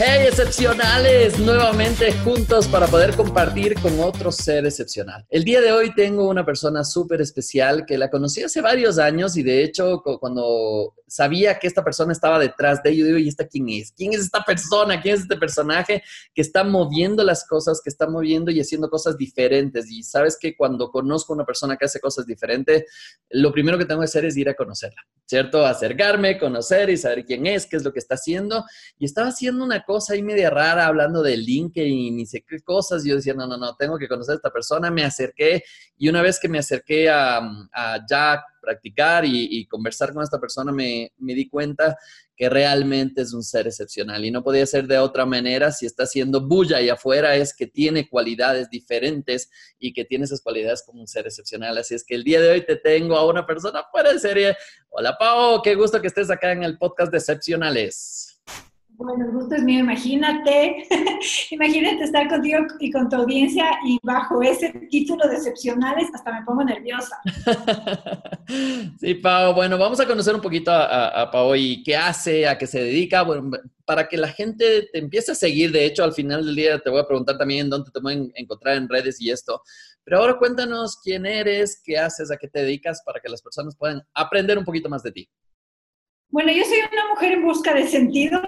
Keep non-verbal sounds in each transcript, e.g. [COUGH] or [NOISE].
Hey excepcionales, nuevamente juntos para poder compartir con otro ser excepcional. El día de hoy tengo una persona súper especial que la conocí hace varios años y de hecho cuando sabía que esta persona estaba detrás de ello, digo, ¿y esta quién es? ¿Quién es esta persona? ¿Quién es este personaje que está moviendo las cosas, que está moviendo y haciendo cosas diferentes? Y sabes que cuando conozco a una persona que hace cosas diferentes, lo primero que tengo que hacer es ir a conocerla, ¿cierto? Acercarme, conocer y saber quién es, qué es lo que está haciendo. Y estaba haciendo una cosa ahí media rara hablando de LinkedIn y sé qué cosas. yo decía, no, no, no, tengo que conocer a esta persona. Me acerqué y una vez que me acerqué a Jack, practicar y, conversar con esta persona, me, me, di cuenta que realmente es un ser excepcional y no podía ser de otra manera si está haciendo bulla ahí afuera, es que tiene cualidades diferentes y que tiene esas cualidades como un ser excepcional. Así es que el día de hoy te tengo a una persona fuera de serie. Hola Pau, qué gusto que estés acá en el podcast de Excepcionales. Bueno, el gusto es mío, imagínate, [LAUGHS] imagínate estar contigo y con tu audiencia y bajo ese título de excepcionales hasta me pongo nerviosa. [LAUGHS] Sí, Pau, bueno, vamos a conocer un poquito a, Pau y qué hace, a qué se dedica, bueno, para que la gente te empiece a seguir, de hecho al final del día te voy a preguntar también dónde te pueden encontrar en redes y esto, pero ahora cuéntanos quién eres, qué haces, a qué te dedicas para que las personas puedan aprender un poquito más de ti. Bueno, yo soy una mujer en busca de sentido,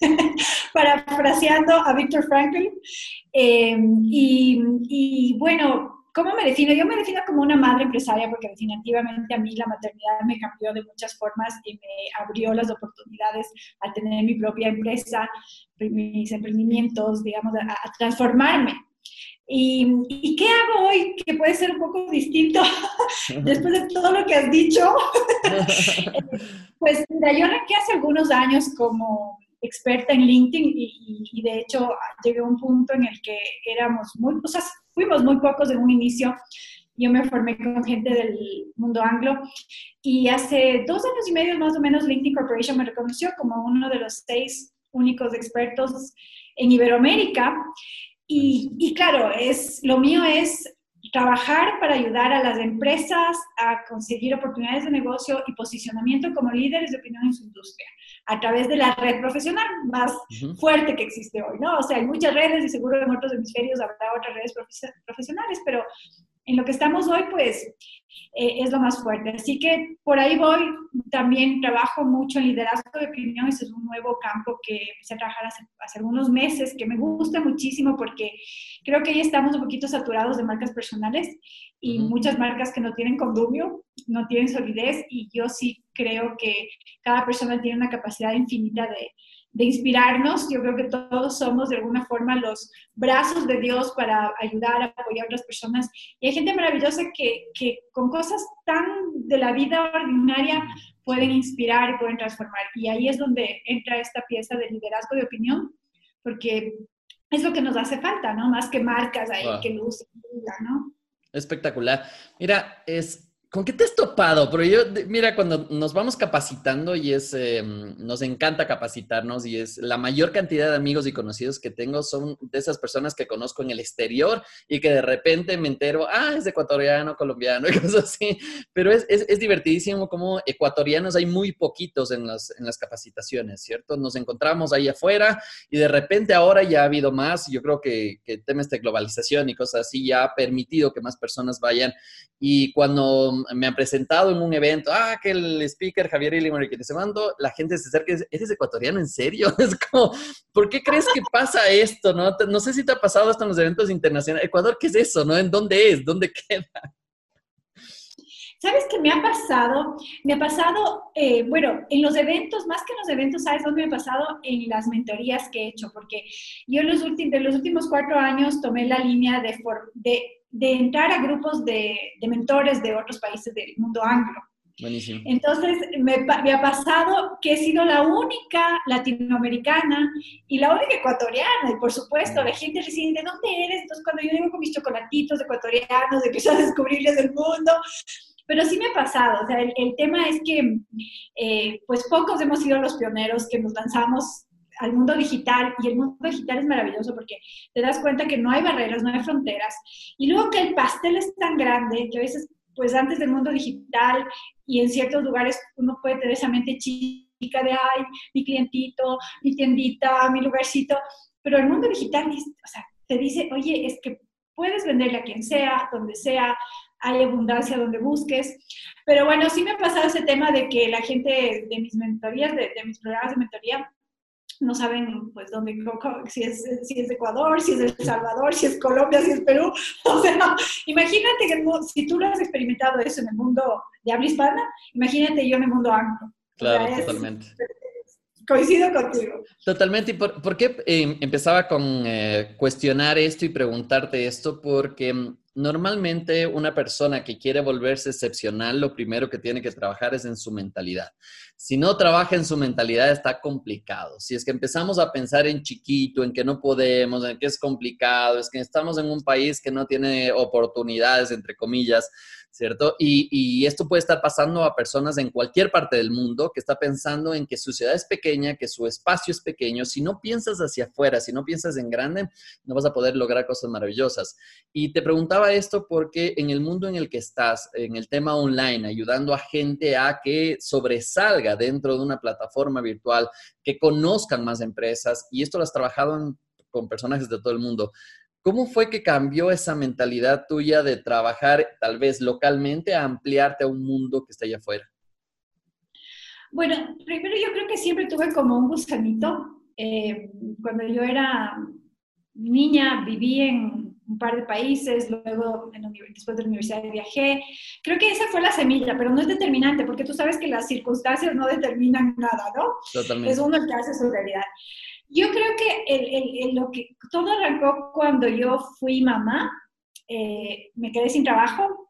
[LAUGHS] parafraseando a Víctor Franklin. Em, y, bueno, ¿cómo me defino? Yo me defino como una madre empresaria porque definitivamente a mí la maternidad me cambió de muchas formas y me abrió las oportunidades a tener mi propia empresa, mis emprendimientos, digamos, a transformarme. ¿Y, qué hago hoy que puede ser un poco distinto [LAUGHS] después de todo lo que has dicho? [LAUGHS] pues mira, yo arranqué hace algunos años como experta en LinkedIn y, de hecho llegué a un punto en el que éramos muy, o sea, fuimos muy pocos en un inicio. Yo me formé con gente del mundo anglo y hace dos años y medio más o menos LinkedIn Corporation me reconoció como uno de los seis únicos expertos en Iberoamérica y, claro, es, lo mío es trabajar para ayudar a las empresas a conseguir oportunidades de negocio y posicionamiento como líderes de opinión en su industria a través de la red profesional más fuerte que existe hoy, ¿no? O sea, hay muchas redes y seguro en otros hemisferios habrá otras redes profesionales, pero en lo que estamos hoy, pues eh, es lo más fuerte. Así que por ahí voy. También trabajo mucho en liderazgo de opinión. Ese es un nuevo campo que empecé a trabajar hace, hace algunos meses, que me gusta muchísimo porque creo que ahí estamos un poquito saturados de marcas personales y muchas marcas que no tienen condumio, no tienen solidez y yo sí creo que cada persona tiene una capacidad infinita de, de inspirarnos. Yo creo que todos somos de alguna forma los brazos de Dios para ayudar, a apoyar a otras personas. Y hay gente maravillosa que, que con cosas tan de la vida ordinaria pueden inspirar y pueden transformar. Y ahí es donde entra esta pieza de liderazgo de opinión, porque es lo que nos hace falta, ¿no? Más que marcas ahí que luz, ¿no? Espectacular. Mira, es ¿Con qué te has topado? Pero yo, mira, cuando nos vamos capacitando y es, em, nos encanta capacitarnos y es la mayor cantidad de amigos y conocidos que tengo son de esas personas que conozco en el exterior y que de repente me entero, ah, es ecuatoriano, colombiano y [LAUGHS] cosas así. Pero es, es, es divertidísimo como ecuatorianos hay muy poquitos en las, en las capacitaciones, ¿cierto? Nos encontramos ahí afuera y de repente ahora ya ha habido más. Yo creo que, que temas de globalización y cosas así ya ha permitido que más personas vayan. Y cuando me han presentado en un evento, ah, que el speaker Javier Ilimori que te mando, la gente se acerca y dice, ¿eres ecuatoriano en serio? [LAUGHS] Es como, ¿por qué crees que pasa esto? No, no sé si te ha pasado esto en los eventos internacionales. Ecuador, ¿qué es eso? ¿No? ¿En dónde es? ¿Dónde queda? ¿Sabes qué me ha pasado? Me ha pasado, eh, bueno, en los eventos, más que en los eventos, ¿sabes dónde me ha pasado? En las mentorías que he hecho, porque yo en los, últimos, de los últimos cuatro años tomé la línea de, de, entrar a grupos de, de, mentores de otros países del mundo anglo. Buenísimo. Entonces, me, me, ha pasado que he sido la única latinoamericana y la única ecuatoriana. Y por supuesto, la gente le dice, ¿de dónde eres? Entonces, cuando yo llego con mis chocolatitos ecuatorianos, empiezo a descubrirles el mundo. Pero sí me ha pasado. O sea, el, el tema es que, eh, pues, pocos hemos sido los pioneros que nos lanzamos al mundo digital y el mundo digital es maravilloso porque te das cuenta que no hay barreras, no hay fronteras y luego que el pastel es tan grande que a veces pues antes del mundo digital y en ciertos lugares uno puede tener esa mente chica de, ay, mi clientito, mi tiendita, mi lugarcito, pero el mundo digital o sea, te dice, oye, es que puedes venderle a quien sea, donde sea, hay abundancia donde busques. Pero bueno, sí me ha pasado ese tema de que la gente de mis mentorías, de, de mis programas de mentoría, no saben pues dónde, si es, si es Ecuador, si es El Salvador, si es Colombia, si es Perú. [LAUGHS] O sea, imagínate que si tú lo has experimentado eso en el mundo de habla hispana, imagínate yo en el mundo anglo. Claro, totalmente. Coincido contigo. Totalmente. ¿Y por, qué eh, empezaba con eh, cuestionar esto y preguntarte esto? Porque mm, normalmente una persona que quiere volverse excepcional, lo primero que tiene que trabajar es en su mentalidad. Si no trabaja en su mentalidad, está complicado. Si es que empezamos a pensar en chiquito, en que no podemos, en que es complicado, es que estamos en un país que no tiene oportunidades, entre comillas, ¿cierto? Y, esto puede estar pasando a personas en cualquier parte del mundo que está pensando en que su ciudad es pequeña, que su espacio es pequeño. Si no piensas hacia afuera, si no piensas en grande, no vas a poder lograr cosas maravillosas. Y te preguntaba esto porque en el mundo en el que estás, en el tema online, ayudando a gente a que sobresalga dentro de una plataforma virtual, que conozcan más empresas, y esto lo has trabajado con personajes de todo el mundo. ¿Cómo fue que cambió esa mentalidad tuya de trabajar tal vez localmente a ampliarte a un mundo que está allá afuera? Bueno, primero yo creo que siempre tuve como un gusanito. Eh, cuando yo era niña viví en un par de países, luego después de la universidad viajé. Creo que esa fue la semilla, pero no es determinante, porque tú sabes que las circunstancias no determinan nada, ¿no? Totalmente. Es uno el que hace su realidad. Yo creo que, el, lo que todo arrancó cuando yo fui mamá, eh, me quedé sin trabajo,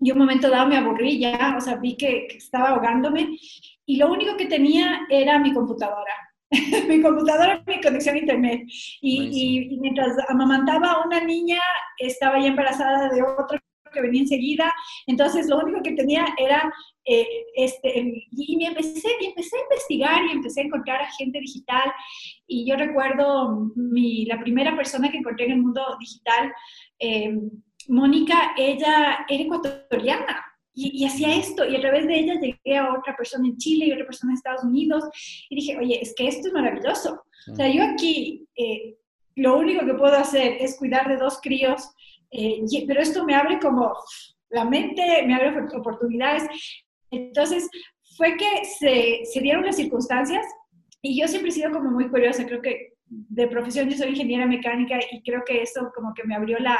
y un momento dado me aburrí ya, o sea, vi que, estaba ahogándome y lo único que tenía era mi computadora. [LAUGHS] mi computadora mi conexión a internet. Y, y, mientras amamantaba a una niña, estaba ya embarazada de otro que venía enseguida. Entonces, lo único que tenía era eh, este, y me empecé, y empecé a investigar y empecé a encontrar a gente digital. Y yo recuerdo mi, la primera persona que encontré en el mundo digital, eh, Mónica, ella era ecuatoriana. Y, hacía esto, y a través de ella llegué a otra persona en Chile y otra persona en Estados Unidos, y dije, oye, es que esto es maravilloso. O sea, yo aquí eh, lo único que puedo hacer es cuidar de dos críos, pero esto me abre como la mente, me abre oportunidades. Entonces, fue que se, se dieron las circunstancias y yo siempre he sido como muy curiosa, creo que de profesión yo soy ingeniera mecánica y creo que eso como que me abrió la,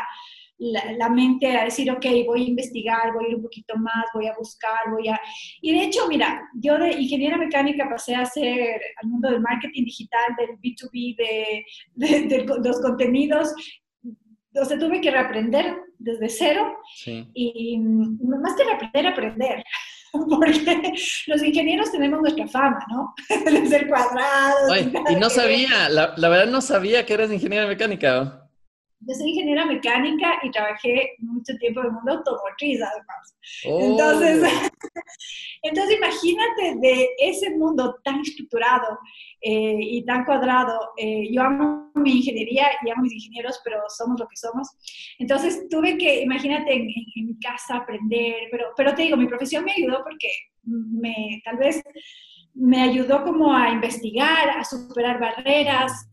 la, mente a decir, ok, voy a investigar, voy a ir un poquito más, voy a buscar, voy a... Y de hecho, mira, yo de ingeniera mecánica pasé a ser al mundo del marketing digital, del B2B, de, de, los contenidos. O sea, tuve que reaprender desde cero y más que reaprender, aprender. [LAUGHS] porque los ingenieros tenemos nuestra fama, ¿no? [LAUGHS] De ser cuadrados. y no sabía, la, la, verdad no sabía que eras ingeniera mecánica. Yo soy ingeniera mecánica y trabajé mucho tiempo en el mundo automotriz, además. Entonces, oh. [LAUGHS] entonces, imagínate de ese mundo tan estructurado eh, y tan cuadrado. Eh, yo amo mi ingeniería y amo mis ingenieros, pero somos lo que somos. Entonces, tuve que, imagínate, en, en mi casa aprender, pero, pero te digo, mi profesión me ayudó porque me, tal vez me ayudó como a investigar, a superar barreras,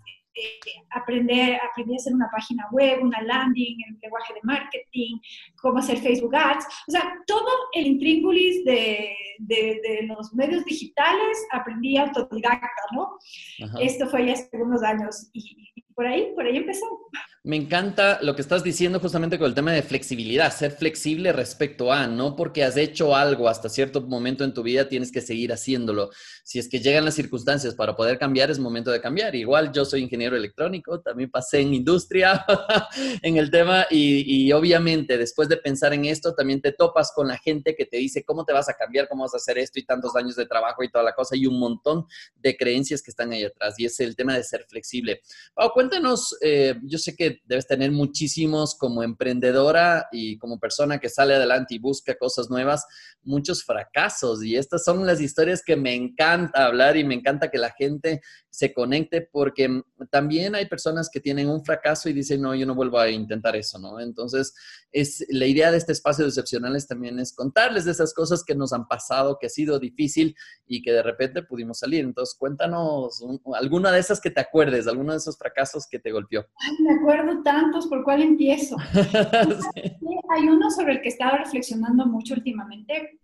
aprender, aprendí a hacer una página web, una landing, el lenguaje de marketing, cómo hacer Facebook Ads, o sea, todo el intríngulis de, de, los medios digitales aprendí autodidacta, ¿no? Esto fue ya hace algunos años y, por ahí, por ahí empezó. Me encanta lo que estás diciendo justamente con el tema de flexibilidad, ser flexible respecto a, no porque has hecho algo hasta cierto momento en tu vida tienes que seguir haciéndolo. Si es que llegan las circunstancias para poder cambiar, es momento de cambiar. Igual yo soy ingeniero electrónico, también pasé en industria [LAUGHS] en el tema y, y, obviamente después de pensar en esto también te topas con la gente que te dice cómo te vas a cambiar, cómo vas a hacer esto y tantos años de trabajo y toda la cosa y un montón de creencias que están ahí atrás y es el tema de ser flexible. Pau, cuéntanos, eh, yo sé que debes tener muchísimos como emprendedora y como persona que sale adelante y busca cosas nuevas, muchos fracasos. Y estas son las historias que me encanta hablar y me encanta que la gente se conecte porque también hay personas que tienen un fracaso y dicen, no, yo no vuelvo a intentar eso, ¿no? Entonces, es, la idea de este espacio de excepcionales también es contarles de esas cosas que nos han pasado, que ha sido difícil y que de repente pudimos salir. Entonces, cuéntanos alguna de esas que te acuerdes, alguno de esos fracasos que te golpeó. Ay, me acuerdo tantos, ¿por cuál empiezo? [LAUGHS] Hay uno sobre el que estaba reflexionando mucho últimamente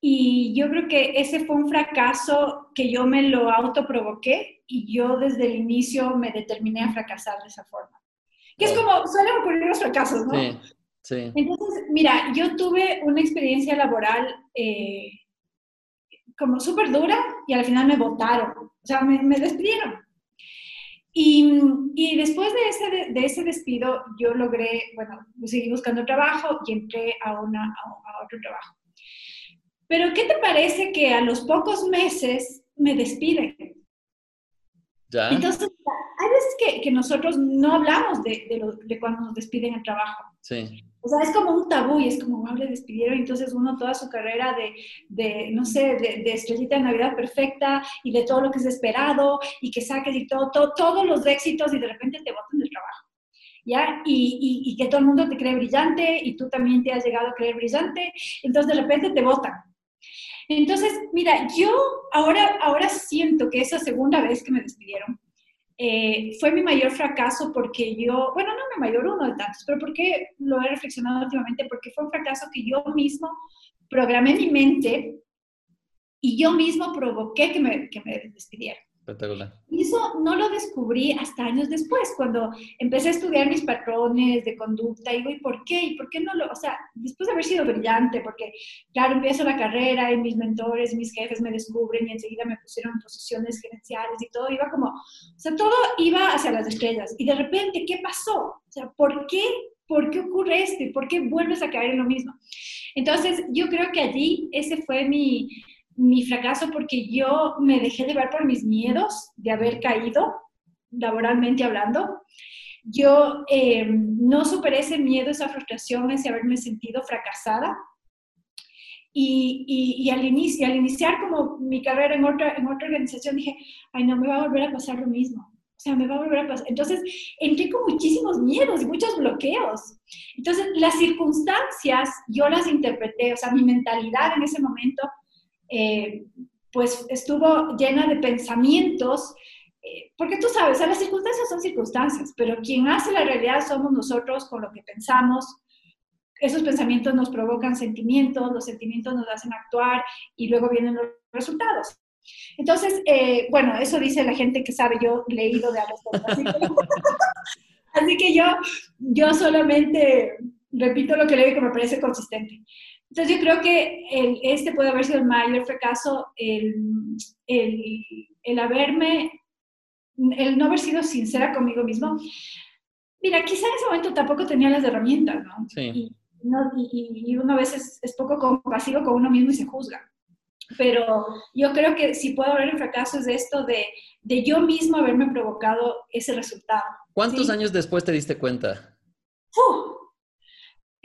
y yo creo que ese fue un fracaso que yo me lo autoprovoqué y yo desde el inicio me determiné a fracasar de esa forma. Que es como suelen ocurrir los fracasos, ¿no? Sí, sí. Entonces, mira, yo tuve una experiencia laboral eh, como súper dura y al final me votaron, o sea, me, me despidieron. Y, y, después de ese, de ese despido, yo logré, bueno, seguí buscando trabajo y entré a, una, a, otro trabajo. Pero, ¿qué te parece que a los pocos meses me despiden? ¿Ya? Entonces, hay veces que, que nosotros no hablamos de, de, lo, de, cuando nos despiden el trabajo. Sí. O sea, es como un tabú y es como, wow, le despidieron. Entonces uno toda su carrera de, de no sé, de, de, estrellita de Navidad perfecta y de todo lo que es esperado y que saques y todo, todo todos los éxitos y de repente te botan del trabajo. ¿Ya? Y, y, y, que todo el mundo te cree brillante y tú también te has llegado a creer brillante. Entonces de repente te botan. Entonces, mira, yo ahora, ahora siento que esa segunda vez que me despidieron, eh, fue mi mayor fracaso porque yo, bueno, no mi mayor, uno de tantos, pero porque lo he reflexionado últimamente, porque fue un fracaso que yo mismo programé mi mente y yo mismo provoqué que me, que me despidieran. Espectacular. Y eso no lo descubrí hasta años después, cuando empecé a estudiar mis patrones de conducta. Y digo, ¿y por qué? ¿Y por qué no lo...? O sea, después de haber sido brillante, porque, claro, empiezo la carrera y mis mentores, mis jefes me descubren y enseguida me pusieron en posiciones gerenciales y todo iba como... O sea, todo iba hacia las estrellas. Y de repente, ¿qué pasó? O sea, ¿por qué? ¿Por qué ocurre esto? ¿Y por qué vuelves a caer en lo mismo? Entonces, yo creo que allí ese fue mi mi fracaso porque yo me dejé llevar por mis miedos de haber caído, laboralmente hablando. Yo eh, no superé ese miedo, esa frustración, ese haberme sentido fracasada. Y, y, al, inicio, al iniciar como mi carrera en otra, en otra organización, dije, ay, no, me va a volver a pasar lo mismo. O sea, me va a volver a pasar. Entonces, entré con muchísimos miedos y muchos bloqueos. Entonces, las circunstancias, yo las interpreté, o sea, mi mentalidad en ese momento eh, pues estuvo llena de pensamientos, eh, porque tú sabes, las circunstancias son circunstancias, pero quien hace la realidad somos nosotros con lo que pensamos. Esos pensamientos nos provocan sentimientos, los sentimientos nos hacen actuar y luego vienen los resultados. Entonces, eh, bueno, eso dice la gente que sabe, yo leído de Así [LAUGHS] así que yo, yo solamente repito lo que leo que me parece consistente. Entonces yo creo que el, este puede haber sido el mayor fracaso, el, el, el, haberme, el no haber sido sincera conmigo mismo. Mira, quizá en ese momento tampoco tenía las herramientas, ¿no? Sí. Y, no, y, y uno a veces es poco compasivo con uno mismo y se juzga. Pero yo creo que si puedo haber un fracaso es de esto de, de yo mismo haberme provocado ese resultado. ¿Cuántos años después te diste cuenta? ¡Uh!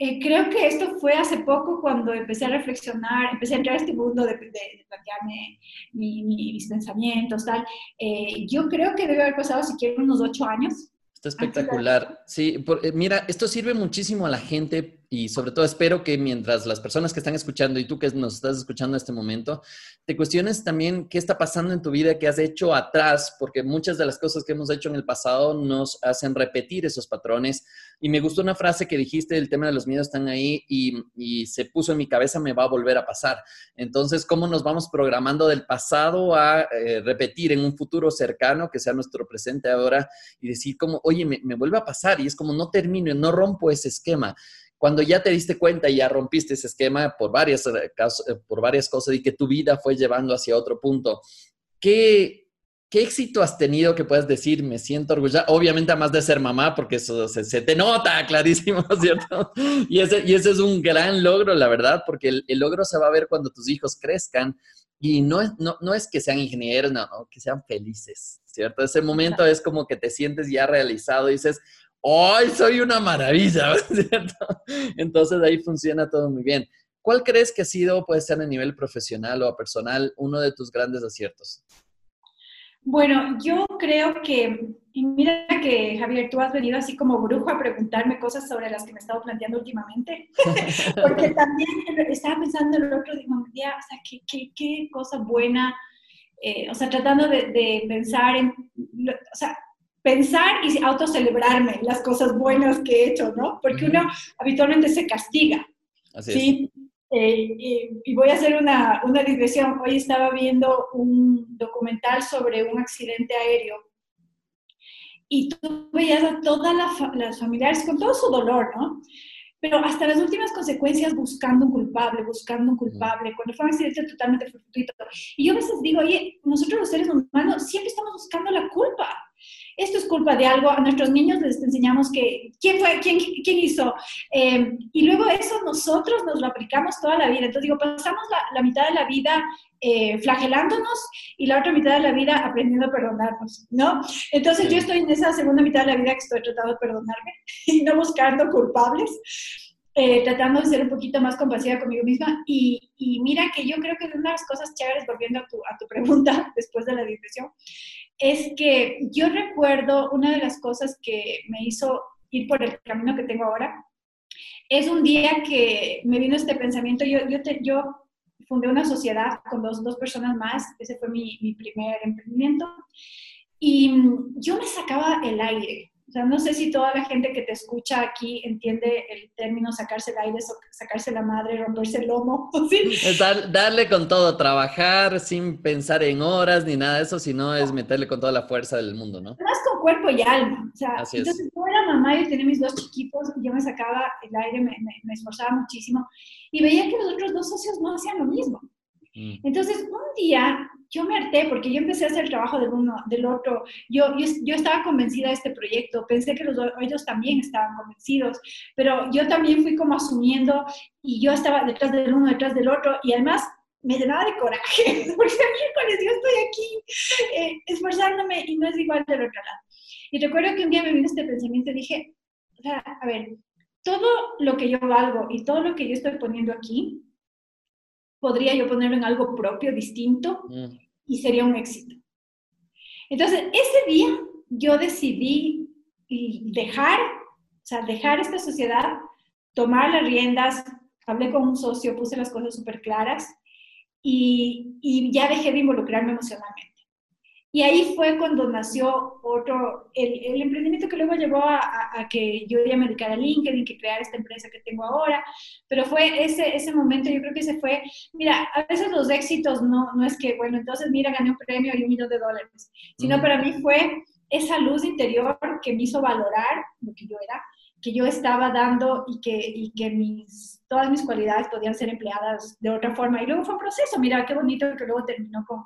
Eh, creo que esto fue hace poco cuando empecé a reflexionar, empecé a entrar a este mundo de, de, plantearme mis pensamientos, tal. Eh, yo creo que debe haber pasado siquiera unos ocho años. Está espectacular. Sí, eh, mira, esto sirve muchísimo a la gente y sobre todo espero que mientras las personas que están escuchando y tú que nos estás escuchando en este momento, te cuestiones también qué está pasando en tu vida, qué has hecho atrás, porque muchas de las cosas que hemos hecho en el pasado nos hacen repetir esos patrones. Y me gustó una frase que dijiste, el tema de los miedos están ahí y, se puso en mi cabeza, me va a volver a pasar. Entonces, ¿cómo nos vamos programando del pasado a eh, repetir en un futuro cercano, que sea nuestro presente ahora, y decir como, oye, me, me vuelve a pasar? Y es como, no termino, no rompo ese esquema cuando ya te diste cuenta y ya rompiste ese esquema por varias, eh, eh, por varias cosas y que tu vida fue llevando hacia otro punto, ¿qué, ¿qué éxito has tenido que puedas decir, me siento orgullosa? Obviamente, además de ser mamá, porque eso se, te nota [LAUGHS] clarísimo, ¿cierto? Y ese, y ese es un gran logro, la verdad, porque el, logro se va a ver cuando tus hijos crezcan. Y no es, no, no es que sean ingenieros, no, que sean felices, ¿cierto? Ese momento es como que te sientes ya realizado y dices, ¡ay, soy una maravilla! ¿cierto? [LAUGHS] Entonces ahí funciona todo muy bien. ¿Cuál crees que ha sido, puede ser a nivel profesional o personal, uno de tus grandes aciertos? Bueno, yo creo que, y mira que Javier, tú has venido así como brujo a preguntarme cosas sobre las que me he estado planteando últimamente, [LAUGHS] porque también estaba pensando el otro día, o sea, qué, qué, qué cosa buena, eh, o sea, tratando de, de pensar en, o sea, pensar y autocelebrarme las cosas buenas que he hecho, ¿no? Porque uno habitualmente se castiga. Así ¿sí? Eh, y, voy a hacer una, una digresión. Hoy estaba viendo un documental sobre un accidente aéreo y tú veías a todas las familiares con todo su dolor, ¿no? Pero hasta las últimas consecuencias buscando un culpable, buscando un culpable, cuando fue un accidente totalmente fortuito. Y yo a veces digo, oye, nosotros los seres humanos siempre estamos buscando la culpa esto es culpa de algo, a nuestros niños les enseñamos que, ¿quién fue? ¿Quién, quién hizo? Eh, y luego eso nosotros nos lo aplicamos toda la vida. Entonces digo, pasamos la, mitad de la vida eh, flagelándonos y la otra mitad de la vida aprendiendo a perdonarnos, ¿no? Entonces yo estoy en esa segunda mitad de la vida que estoy tratando de perdonarme [LAUGHS] y no buscando culpables. Eh, tratando de ser un poquito más compasiva conmigo misma. Y, y, mira que yo creo que una de las cosas chéveres, volviendo a tu, a tu pregunta [LAUGHS] después de la depresión, es que yo recuerdo una de las cosas que me hizo ir por el camino que tengo ahora. Es un día que me vino este pensamiento, yo, yo, fundé una sociedad con dos, dos personas más, ese fue mi primer emprendimiento, y yo me sacaba el aire, o sea, no sé si toda la gente que te escucha aquí entiende el término sacarse el aire, sacarse la madre, romperse el lomo. [LAUGHS] ¿sí? Es darle con todo, trabajar sin pensar en horas ni nada de eso, sino es meterle con toda la fuerza del mundo, ¿no? Más con cuerpo y alma. O sea, entonces yo era mamá, y tenía mis dos chiquitos y yo me sacaba el aire, me, me esforzaba muchísimo y veía que los otros dos socios no hacían lo mismo. Mm. Entonces, un día yo me harté porque yo empecé a hacer el trabajo del uno, del otro. Yo, yo, estaba convencida de este proyecto, pensé que los, ellos también estaban convencidos, pero yo también fui como asumiendo y yo estaba detrás del uno, detrás del otro y además me llenaba de coraje, [LAUGHS] porque miércoles yo estoy aquí eh, esforzándome y no es igual del otro lado. Y recuerdo que un día me vino este pensamiento dije, a ver, todo lo que yo valgo y todo lo que yo estoy poniendo aquí, podría yo ponerlo en algo propio, distinto, mm. y sería un éxito. Entonces, ese día yo decidí dejar, o sea, dejar esta sociedad, tomar las riendas, hablé con un socio, puse las cosas súper claras y, y ya dejé de involucrarme emocionalmente. Y ahí fue cuando nació otro, el, el emprendimiento que luego llevó a, a, que yo ya me dedicara a LinkedIn, que crear esta empresa que tengo ahora, pero fue ese, ese momento, yo creo que ese fue, mira, a veces los éxitos no, no es que, bueno, entonces mira, gané un premio y un millón de dólares, sino para mí fue esa luz interior que me hizo valorar lo que yo era, que yo estaba dando y que, y que mis, todas mis cualidades podían ser empleadas de otra forma. Y luego fue un proceso, mira qué bonito que luego terminó con,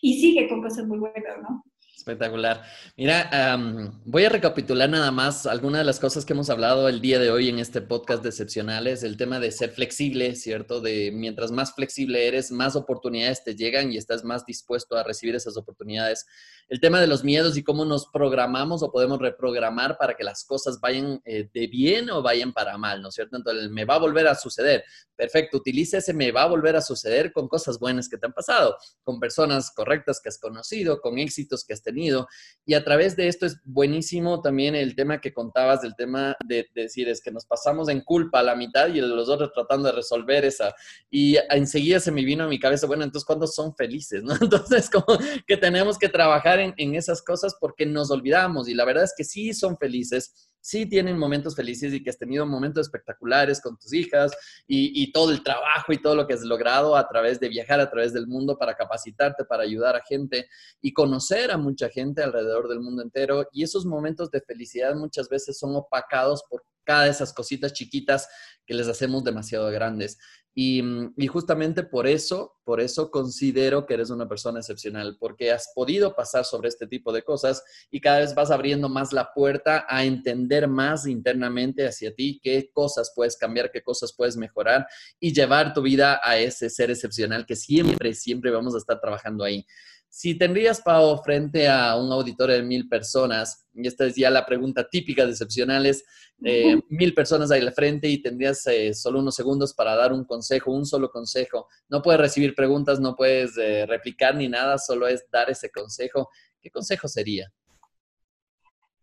y sigue con cosas muy buenas, ¿no? Espectacular. Mira, voy a recapitular nada más algunas de las cosas que hemos hablado el día de hoy en este podcast de excepcionales. El tema de ser flexible, ¿cierto? De mientras más flexible eres, más oportunidades te llegan y estás más dispuesto a recibir esas oportunidades. El tema de los miedos y cómo nos programamos o podemos reprogramar para que las cosas vayan eh, de bien o vayan para mal, ¿no es cierto? Entonces, me va a volver a suceder. Perfecto, utiliza ese me va a volver a suceder con cosas buenas que te han pasado, con personas correctas que has conocido, con éxitos que has tenido. Y a través de esto es buenísimo también el tema que contabas, del tema de, decir, es que nos pasamos en culpa a la mitad y los otros tratando de resolver esa. Y enseguida se me vino a mi cabeza, bueno, entonces, ¿cuándo son felices? [LAUGHS] Entonces, como que tenemos que trabajar en, esas cosas porque nos olvidamos y la verdad es que sí son felices sí tienen momentos felices y que has tenido momentos espectaculares con tus hijas y, todo el trabajo y todo lo que has logrado a través de viajar a través del mundo para capacitarte, para ayudar a gente y conocer a mucha gente alrededor del mundo entero. Y esos momentos de felicidad muchas veces son opacados por cada de esas cositas chiquitas que les hacemos demasiado grandes. Mm, y, justamente por eso, por eso considero que eres una persona excepcional, porque has podido pasar sobre este tipo de cosas y cada vez vas abriendo más la puerta a entender más internamente hacia ti qué cosas puedes cambiar, qué cosas puedes mejorar y llevar tu vida a ese ser excepcional que siempre, siempre vamos a estar trabajando ahí. Si tendrías, Pau, frente a un auditorio de mil personas, y esta es ya la pregunta típica de excepcionales, eh, mil personas ahí al frente y tendrías eh, solo unos segundos para dar un consejo, un solo consejo. No puedes recibir preguntas, no puedes eh, replicar ni nada, solo es dar ese consejo. ¿Qué consejo sería?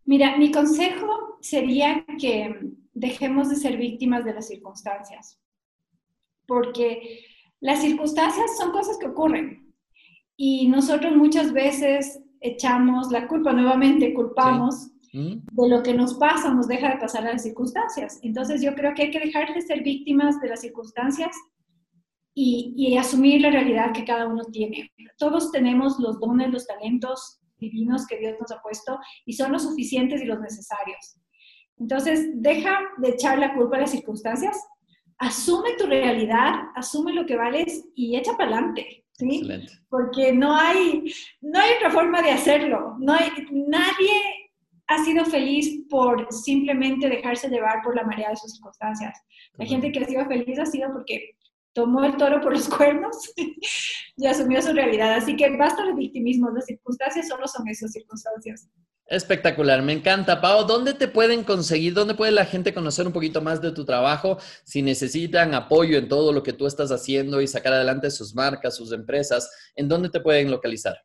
Mira, mi consejo sería que dejemos de ser víctimas de las circunstancias, porque las circunstancias son cosas que ocurren y nosotros muchas veces echamos la culpa, nuevamente culpamos mm. de lo que nos pasa nos deja de pasar a las circunstancias. Entonces yo creo que hay que dejar de ser víctimas de las circunstancias y, y asumir la realidad que cada uno tiene. Todos tenemos los dones, los talentos divinos que Dios nos ha puesto y son los suficientes y los necesarios. Entonces, deja de echar la culpa a las circunstancias, asume tu realidad, asume lo que vales y echa para adelante. ¿Sí? Porque no hay, no hay otra forma de hacerlo. No hay, nadie ha sido feliz por simplemente dejarse llevar por la marea de sus circunstancias. La gente que ha sido feliz ha sido porque tomó el toro por los [LAUGHS] cuernos y asumió su realidad. Así que basta de victimismo, las circunstancias solo son esas circunstancias. Espectacular, me encanta. Pau, ¿dónde te pueden conseguir? ¿Dónde puede la gente conocer un poquito más de tu trabajo? Si necesitan apoyo en todo lo que tú estás haciendo y sacar adelante sus marcas, sus empresas, ¿en dónde te pueden localizar?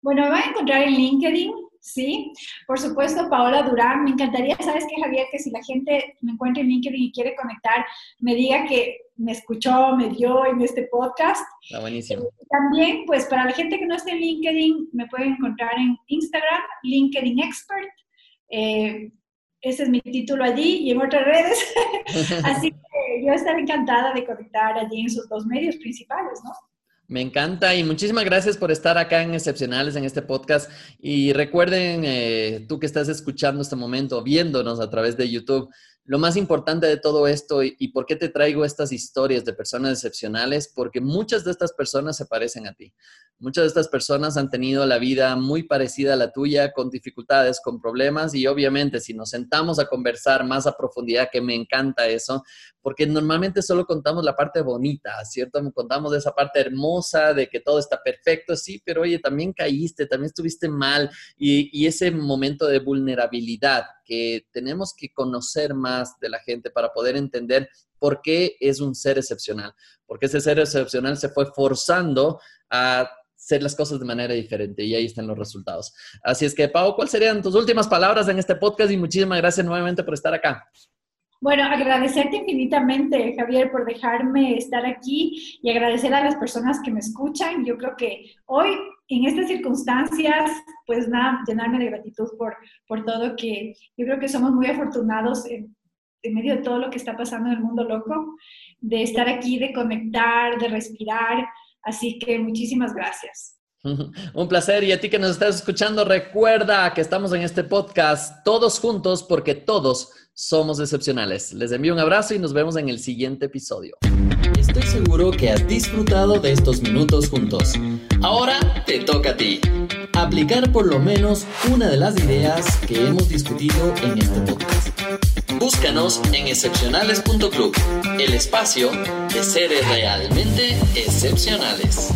Bueno, me a encontrar en LinkedIn, sí. Por supuesto, Paola Durán. Me encantaría, ¿sabes qué, Javier? Que si la gente me encuentra en LinkedIn y quiere conectar, me diga que me escuchó, me vio en este podcast. Está buenísimo. Eh, también, pues para la gente que no esté en LinkedIn, me pueden encontrar en Instagram, LinkedIn Expert. Eh, ese es mi título allí y en otras redes. [LAUGHS] [LAUGHS] Así que yo estaré encantada de conectar allí en sus dos medios principales, ¿no? Me encanta y muchísimas gracias por estar acá en Excepcionales en este podcast. Y recuerden, eh, tú que estás escuchando este momento, viéndonos a través de YouTube, lo más importante de todo esto y, por qué te traigo estas historias de personas excepcionales, porque muchas de estas personas se parecen a ti. Muchas de estas personas han tenido la vida muy parecida a la tuya, con dificultades, con problemas y obviamente si nos sentamos a conversar más a profundidad, que me encanta eso, porque normalmente solo contamos la parte bonita, ¿cierto? Contamos esa parte hermosa, de que todo está perfecto, sí, pero oye, también caíste, también estuviste mal y ese momento de vulnerabilidad que tenemos que conocer más de la gente para poder entender por qué es un ser excepcional, porque ese ser excepcional se fue forzando a hacer las cosas de manera diferente y ahí están los resultados. Así es que, Pau, ¿cuáles serían tus últimas palabras en este podcast? Y muchísimas gracias nuevamente por estar acá. Bueno, agradecerte infinitamente, Javier, por dejarme estar aquí y agradecer a las personas que me escuchan. Yo creo que hoy, en estas circunstancias, pues nada, llenarme de gratitud por, por todo, que yo creo que somos muy afortunados en, en medio de todo lo que está pasando en el mundo loco, de estar aquí, de conectar, de respirar. Así que muchísimas gracias. Un placer y a ti que nos estás escuchando, recuerda que estamos en este podcast todos juntos porque todos somos excepcionales. Les envío un abrazo y nos vemos en el siguiente episodio. Estoy seguro que has disfrutado de estos minutos juntos. Ahora te toca a ti. Aplicar por lo menos una de las ideas que hemos discutido en este podcast. Búscanos en excepcionales.club, el espacio de seres realmente excepcionales.